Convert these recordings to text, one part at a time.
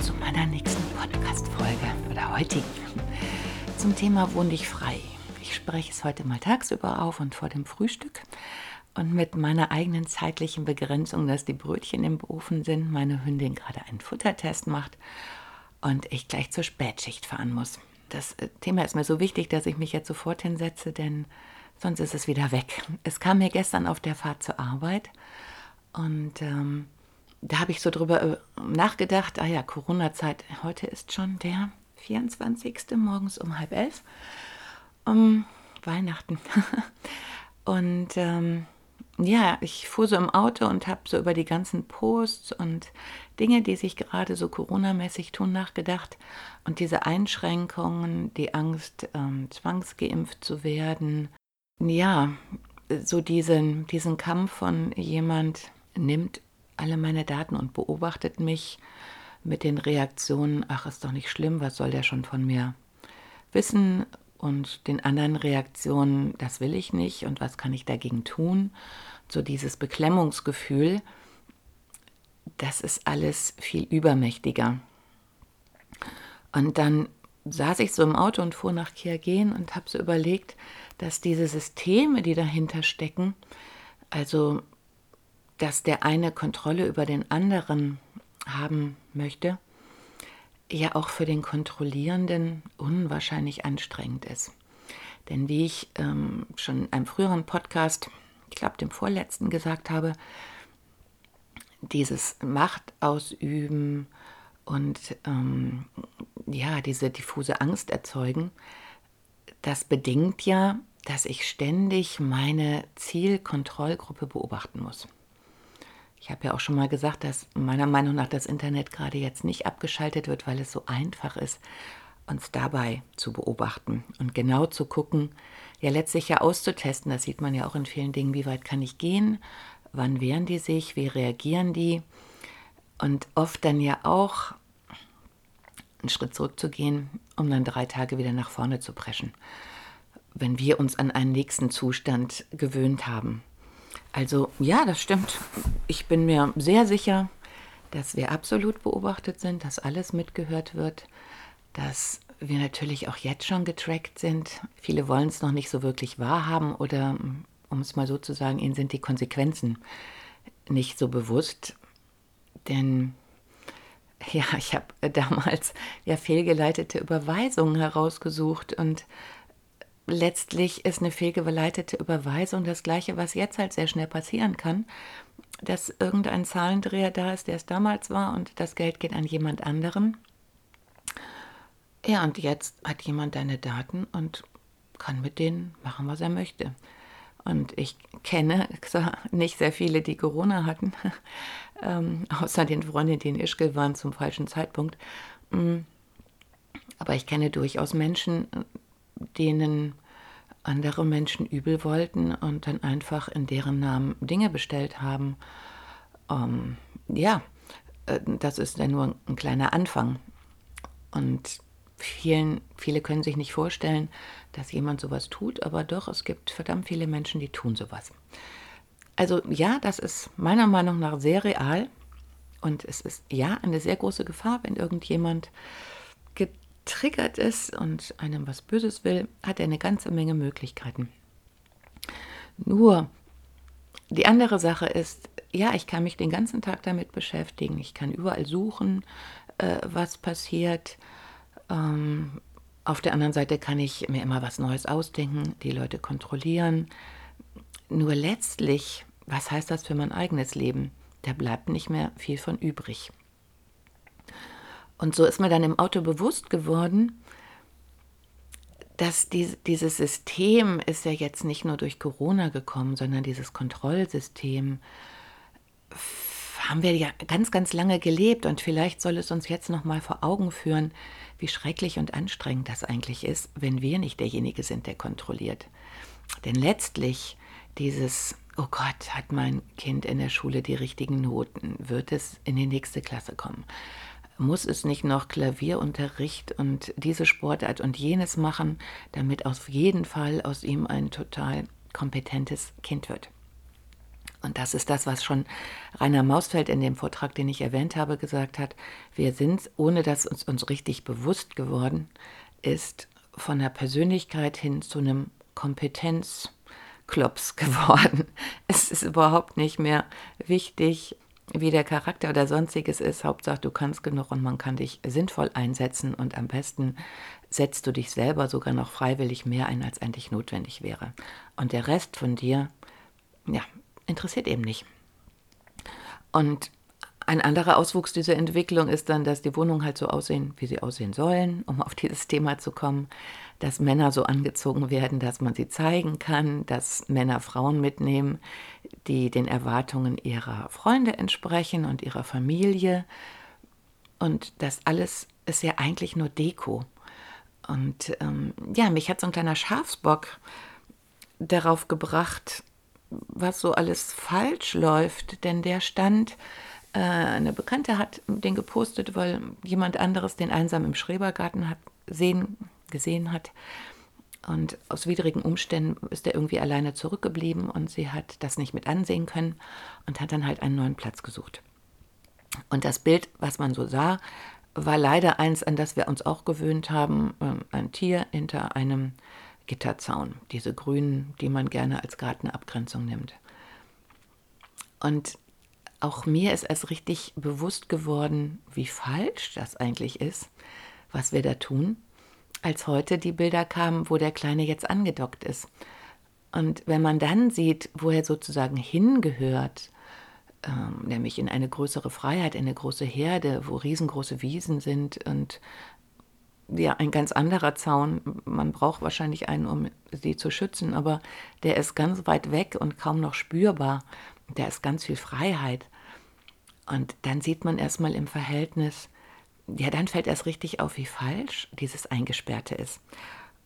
Zu meiner nächsten Podcast-Folge oder heutigen zum Thema Wohn dich frei. Ich spreche es heute mal tagsüber auf und vor dem Frühstück und mit meiner eigenen zeitlichen Begrenzung, dass die Brötchen im Ofen sind, meine Hündin gerade einen Futtertest macht und ich gleich zur Spätschicht fahren muss. Das äh, Thema ist mir so wichtig, dass ich mich jetzt sofort hinsetze, denn sonst ist es wieder weg. Es kam mir gestern auf der Fahrt zur Arbeit und ähm, da habe ich so drüber äh, nachgedacht, ah ja, Corona-Zeit, heute ist schon der 24. morgens um halb elf, um Weihnachten. und ähm, ja, ich fuhr so im Auto und habe so über die ganzen Posts und Dinge, die sich gerade so Corona-mäßig tun, nachgedacht. Und diese Einschränkungen, die Angst, ähm, zwangsgeimpft zu werden. Ja, so diesen, diesen Kampf von jemand nimmt alle meine Daten und beobachtet mich mit den Reaktionen, ach, ist doch nicht schlimm, was soll der schon von mir wissen? Und den anderen Reaktionen, das will ich nicht und was kann ich dagegen tun? So dieses Beklemmungsgefühl, das ist alles viel übermächtiger. Und dann saß ich so im Auto und fuhr nach Kiagen und habe so überlegt, dass diese Systeme, die dahinter stecken, also dass der eine Kontrolle über den anderen haben möchte, ja auch für den Kontrollierenden unwahrscheinlich anstrengend ist. Denn wie ich ähm, schon in einem früheren Podcast, ich glaube dem vorletzten gesagt habe, dieses Macht ausüben und ähm, ja, diese diffuse Angst erzeugen, das bedingt ja, dass ich ständig meine Zielkontrollgruppe beobachten muss. Ich habe ja auch schon mal gesagt, dass meiner Meinung nach das Internet gerade jetzt nicht abgeschaltet wird, weil es so einfach ist, uns dabei zu beobachten und genau zu gucken, ja letztlich ja auszutesten. Das sieht man ja auch in vielen Dingen, wie weit kann ich gehen, wann wehren die sich, wie reagieren die und oft dann ja auch einen Schritt zurückzugehen, um dann drei Tage wieder nach vorne zu preschen, wenn wir uns an einen nächsten Zustand gewöhnt haben. Also ja, das stimmt. Ich bin mir sehr sicher, dass wir absolut beobachtet sind, dass alles mitgehört wird, dass wir natürlich auch jetzt schon getrackt sind. Viele wollen es noch nicht so wirklich wahrhaben oder, um es mal so zu sagen, ihnen sind die Konsequenzen nicht so bewusst. Denn ja, ich habe damals ja fehlgeleitete Überweisungen herausgesucht und letztlich ist eine fehlgeleitete Überweisung das Gleiche, was jetzt halt sehr schnell passieren kann, dass irgendein Zahlendreher da ist, der es damals war und das Geld geht an jemand anderen. Ja, und jetzt hat jemand deine Daten und kann mit denen machen, was er möchte. Und ich kenne nicht sehr viele, die Corona hatten, ähm, außer den Freundinnen, die in Ischgl waren zum falschen Zeitpunkt. Mm. Aber ich kenne durchaus Menschen, denen andere Menschen übel wollten und dann einfach in deren Namen Dinge bestellt haben. Ähm, ja, äh, das ist ja nur ein kleiner Anfang. Und vielen, viele können sich nicht vorstellen, dass jemand sowas tut, aber doch, es gibt verdammt viele Menschen, die tun sowas. Also ja, das ist meiner Meinung nach sehr real und es ist ja eine sehr große Gefahr, wenn irgendjemand getriggert ist und einem was Böses will, hat er eine ganze Menge Möglichkeiten. Nur, die andere Sache ist, ja, ich kann mich den ganzen Tag damit beschäftigen. Ich kann überall suchen, äh, was passiert. Ähm, Auf der anderen Seite kann ich mir immer was Neues ausdenken, die Leute kontrollieren. Nur letztlich, was heißt das für mein eigenes Leben? Da bleibt nicht mehr viel von übrig. Und so ist mir dann im Auto bewusst geworden, dass die, dieses System ist ja jetzt nicht nur durch Corona gekommen, sondern dieses Kontrollsystem haben wir ja ganz, ganz lange gelebt und vielleicht soll es uns jetzt noch mal vor Augen führen, wie schrecklich und anstrengend das eigentlich ist, wenn wir nicht derjenige sind, der kontrolliert. Denn letztlich dieses, oh Gott, hat mein Kind in der Schule die richtigen Noten, wird es in die nächste Klasse kommen, muss es nicht noch Klavierunterricht und diese Sportart und jenes machen, damit auf jeden Fall aus ihm ein total kompetentes Kind wird. Und das ist das, was schon Rainer Mausfeld in dem Vortrag, den ich erwähnt habe, gesagt hat. Wir sind, ohne dass uns uns richtig bewusst geworden ist, von der Persönlichkeit hin zu einem Kompetenzklops geworden. Es ist überhaupt nicht mehr wichtig, wie der Charakter oder sonstiges ist. Hauptsache, du kannst genug und man kann dich sinnvoll einsetzen und am besten setzt du dich selber sogar noch freiwillig mehr ein, als eigentlich notwendig wäre. Und der Rest von dir, ja, interessiert eben nicht. Und ein anderer Auswuchs dieser Entwicklung ist dann, dass die Wohnungen halt so aussehen, wie sie aussehen sollen, um auf dieses Thema zu kommen, dass Männer so angezogen werden, dass man sie zeigen kann, dass Männer Frauen mitnehmen, die den Erwartungen ihrer Freunde entsprechen und ihrer Familie. Und das alles ist ja eigentlich nur Deko. Und ähm, ja, mich hat so ein kleiner Schafsbock darauf gebracht, was so alles falsch läuft, denn der stand, äh, eine Bekannte hat den gepostet, weil jemand anderes den einsam im Schrebergarten hat sehen, gesehen hat. Und aus widrigen Umständen ist er irgendwie alleine zurückgeblieben und sie hat das nicht mit ansehen können und hat dann halt einen neuen Platz gesucht. Und das Bild, was man so sah, war leider eins, an das wir uns auch gewöhnt haben: ähm, ein Tier hinter einem Gitterzaun, diese grünen, die man gerne als Gartenabgrenzung nimmt. Und auch mir ist erst richtig bewusst geworden, wie falsch das eigentlich ist, was wir da tun, als heute die Bilder kamen, wo der Kleine jetzt angedockt ist. Und wenn man dann sieht, wo er sozusagen hingehört, ähm, nämlich in eine größere Freiheit, in eine große Herde, wo riesengroße Wiesen sind und ja, ein ganz anderer Zaun. Man braucht wahrscheinlich einen, um sie zu schützen, aber der ist ganz weit weg und kaum noch spürbar. Da ist ganz viel Freiheit. Und dann sieht man erstmal im Verhältnis, ja, dann fällt erst richtig auf, wie falsch dieses Eingesperrte ist.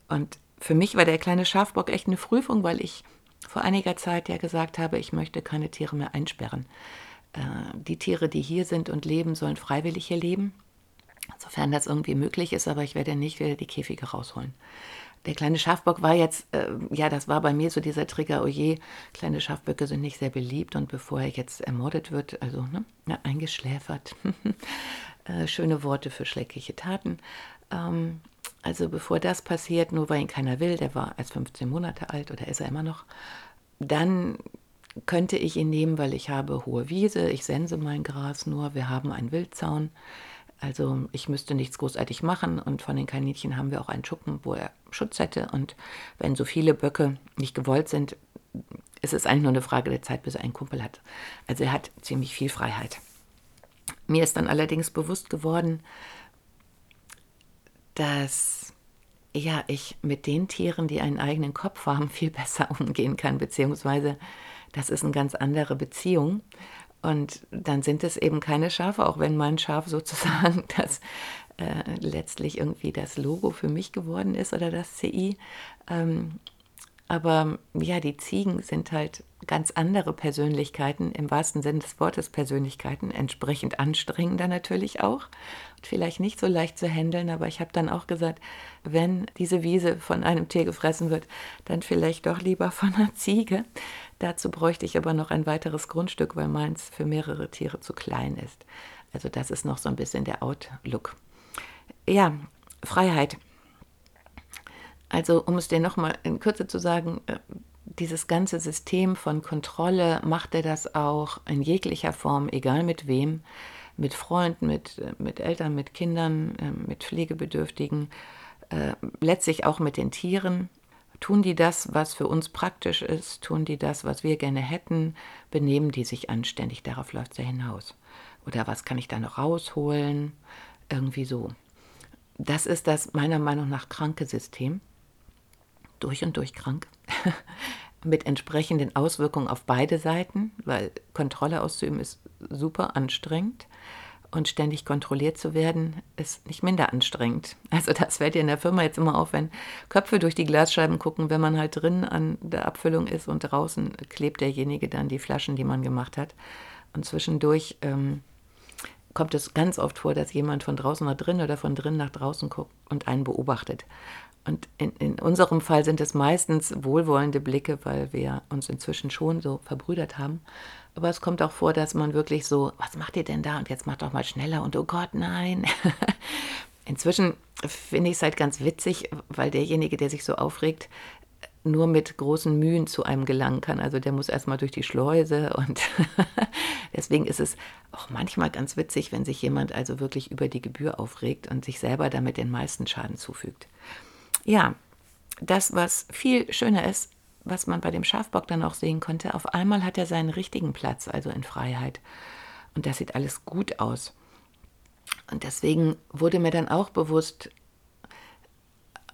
Und für mich war der kleine Schafbock echt eine Prüfung, weil ich vor einiger Zeit ja gesagt habe, ich möchte keine Tiere mehr einsperren. Äh, die Tiere, die hier sind und leben, sollen freiwillig hier leben sofern das irgendwie möglich ist, aber ich werde nicht wieder die Käfige rausholen. Der kleine Schafbock war jetzt, äh, ja, das war bei mir so dieser Trigger, oh je, kleine Schafböcke sind nicht sehr beliebt und bevor er jetzt ermordet wird, also ne, eingeschläfert, äh, schöne Worte für schreckliche Taten. Ähm, also bevor das passiert, nur weil ihn keiner will, der war erst 15 Monate alt oder ist er immer noch, dann könnte ich ihn nehmen, weil ich habe hohe Wiese, ich sense mein Gras nur, wir haben einen Wildzaun. Also ich müsste nichts großartig machen und von den Kaninchen haben wir auch einen Schuppen, wo er Schutz hätte. Und wenn so viele Böcke nicht gewollt sind, ist es eigentlich nur eine Frage der Zeit, bis er einen Kumpel hat. Also er hat ziemlich viel Freiheit. Mir ist dann allerdings bewusst geworden, dass ja, ich mit den Tieren, die einen eigenen Kopf haben, viel besser umgehen kann, beziehungsweise das ist eine ganz andere Beziehung. Und dann sind es eben keine Schafe, auch wenn mein Schaf sozusagen das äh, letztlich irgendwie das Logo für mich geworden ist oder das CI. Ähm, aber ja, die Ziegen sind halt ganz andere Persönlichkeiten, im wahrsten Sinne des Wortes Persönlichkeiten, entsprechend anstrengender natürlich auch. Und vielleicht nicht so leicht zu handeln, aber ich habe dann auch gesagt, wenn diese Wiese von einem Tier gefressen wird, dann vielleicht doch lieber von einer Ziege. Dazu bräuchte ich aber noch ein weiteres Grundstück, weil meins für mehrere Tiere zu klein ist. Also das ist noch so ein bisschen der Outlook. Ja, Freiheit. Also um es dir nochmal in Kürze zu sagen, äh, dieses ganze System von Kontrolle macht er das auch in jeglicher Form, egal mit wem, mit Freunden, mit, äh, mit Eltern, mit Kindern, äh, mit Pflegebedürftigen, letztlich auch mit den Tieren. Tun die das, was für uns praktisch ist? Tun die das, was wir gerne hätten? Benehmen die sich anständig? Darauf läuft es ja hinaus. Oder was kann ich da noch rausholen? Irgendwie so. Das ist das meiner Meinung nach kranke System. Durch und durch krank. Mit entsprechenden Auswirkungen auf beide Seiten, weil Kontrolle auszuüben ist super anstrengend und ständig kontrolliert zu werden, ist nicht minder anstrengend. Also das fällt dir in der Firma jetzt immer auf, wenn Köpfe durch die Glasscheiben gucken, wenn man halt drin an der Abfüllung ist und draußen klebt derjenige dann die Flaschen, die man gemacht hat. Und zwischendurch ähm, kommt es ganz oft vor, dass jemand von draußen nach drin oder von drin nach draußen guckt und einen beobachtet. Und in, in unserem Fall sind es meistens wohlwollende Blicke, weil wir uns inzwischen schon so verbrüdert haben. Aber es kommt auch vor, dass man wirklich so, was macht ihr denn da? Und jetzt macht doch mal schneller und oh Gott, nein. inzwischen finde ich es halt ganz witzig, weil derjenige, der sich so aufregt, nur mit großen Mühen zu einem gelangen kann. Also der muss erstmal durch die Schleuse und deswegen ist es auch manchmal ganz witzig, wenn sich jemand also wirklich über die Gebühr aufregt und sich selber damit den meisten Schaden zufügt. Ja, das, was viel schöner ist, was man bei dem Schafbock dann auch sehen konnte, auf einmal hat er seinen richtigen Platz, also in Freiheit. Und das sieht alles gut aus. Und deswegen wurde mir dann auch bewusst,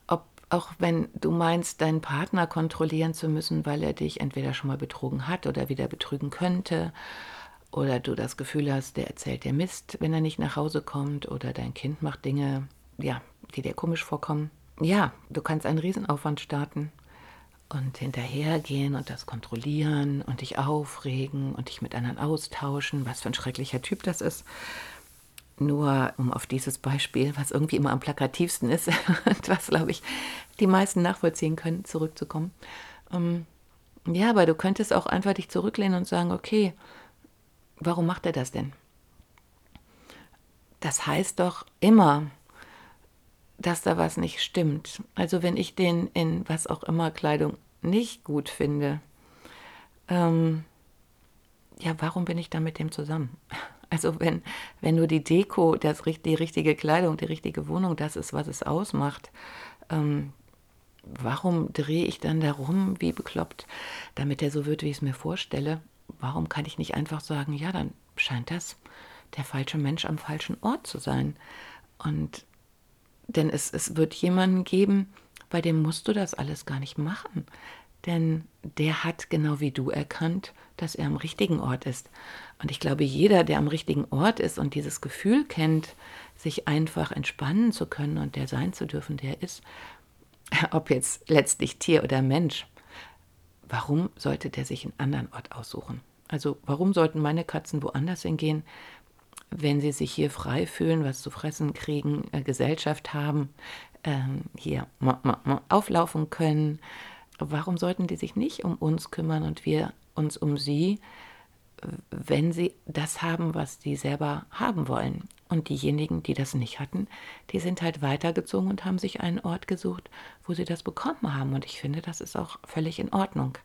ob auch wenn du meinst, deinen Partner kontrollieren zu müssen, weil er dich entweder schon mal betrogen hat oder wieder betrügen könnte, oder du das Gefühl hast, der erzählt dir Mist, wenn er nicht nach Hause kommt, oder dein Kind macht Dinge, ja, die dir komisch vorkommen ja, du kannst einen Riesenaufwand starten und hinterhergehen und das kontrollieren und dich aufregen und dich mit anderen austauschen, was für ein schrecklicher Typ das ist. Nur um auf dieses Beispiel, was irgendwie immer am plakativsten ist und was, glaube ich, die meisten nachvollziehen können, zurückzukommen. Ähm, ja, aber du könntest auch einfach dich zurücklehnen und sagen, okay, warum macht er das denn? Das heißt doch immer, dass da was nicht stimmt. Also wenn ich den in was auch immer Kleidung nicht gut finde, ähm, ja, warum bin ich da mit dem zusammen? Also wenn, wenn nur die Deko, das, die richtige Kleidung, die richtige Wohnung, das ist, was es ausmacht, ähm, warum drehe ich dann darum, wie bekloppt, damit er so wird, wie ich es mir vorstelle? Warum kann ich nicht einfach sagen, ja, dann scheint das der falsche Mensch am falschen Ort zu sein? Und denn es, es wird jemanden geben, bei dem musst du das alles gar nicht machen. Denn der hat genau wie du erkannt, dass er am richtigen Ort ist. Und ich glaube, jeder, der am richtigen Ort ist und dieses Gefühl kennt, sich einfach entspannen zu können und der sein zu dürfen, der ist, ob jetzt letztlich Tier oder Mensch, warum sollte der sich einen anderen Ort aussuchen? Also warum sollten meine Katzen woanders hingehen, wenn sie sich hier frei fühlen, was zu fressen kriegen, äh, Gesellschaft haben, ähm, hier auflaufen können, warum sollten die sich nicht um uns kümmern und wir uns um sie, wenn sie das haben, was sie selber haben wollen? Und diejenigen, die das nicht hatten, die sind halt weitergezogen und haben sich einen Ort gesucht, wo sie das bekommen haben. Und ich finde, das ist auch völlig in Ordnung.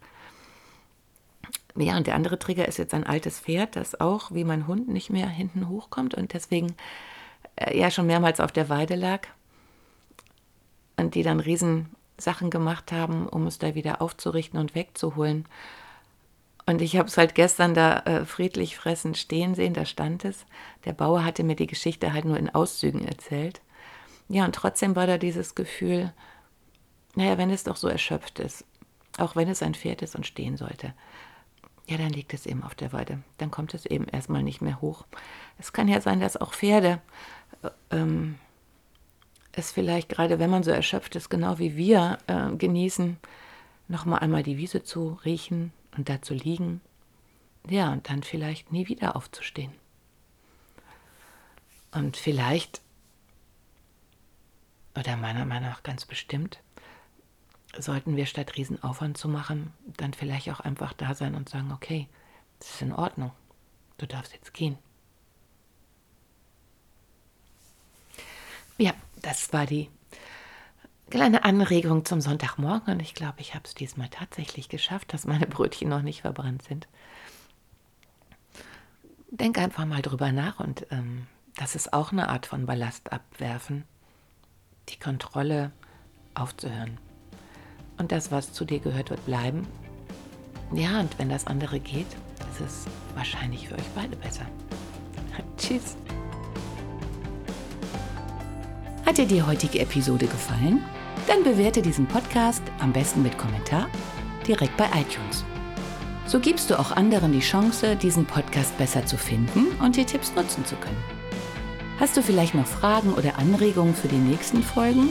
Ja, und der andere Trigger ist jetzt ein altes Pferd, das auch wie mein Hund nicht mehr hinten hochkommt und deswegen äh, ja schon mehrmals auf der Weide lag und die dann Riesensachen gemacht haben, um es da wieder aufzurichten und wegzuholen. Und ich habe es halt gestern da äh, friedlich fressend stehen sehen, da stand es. Der Bauer hatte mir die Geschichte halt nur in Auszügen erzählt. Ja, und trotzdem war da dieses Gefühl, naja, wenn es doch so erschöpft ist, auch wenn es ein Pferd ist und stehen sollte, ja, dann liegt es eben auf der Weide. Dann kommt es eben erstmal nicht mehr hoch. Es kann ja sein, dass auch Pferde äh, ähm, es vielleicht gerade, wenn man so erschöpft ist, genau wie wir äh, genießen, nochmal einmal die Wiese zu riechen und da zu liegen. Ja, und dann vielleicht nie wieder aufzustehen. Und vielleicht, oder meiner Meinung nach ganz bestimmt, sollten wir statt Riesenaufwand zu machen, dann vielleicht auch einfach da sein und sagen, okay, das ist in Ordnung, du darfst jetzt gehen. Ja, das war die kleine Anregung zum Sonntagmorgen und ich glaube, ich habe es diesmal tatsächlich geschafft, dass meine Brötchen noch nicht verbrannt sind. Denk einfach mal drüber nach und ähm, das ist auch eine Art von Ballast abwerfen die Kontrolle aufzuhören. Und das, was zu dir gehört, wird bleiben. Ja, und wenn das andere geht, ist es wahrscheinlich für euch beide besser. Tschüss. Hat dir die heutige Episode gefallen? Dann bewerte diesen Podcast am besten mit Kommentar direkt bei iTunes. So gibst du auch anderen die Chance, diesen Podcast besser zu finden und die Tipps nutzen zu können. Hast du vielleicht noch Fragen oder Anregungen für die nächsten Folgen?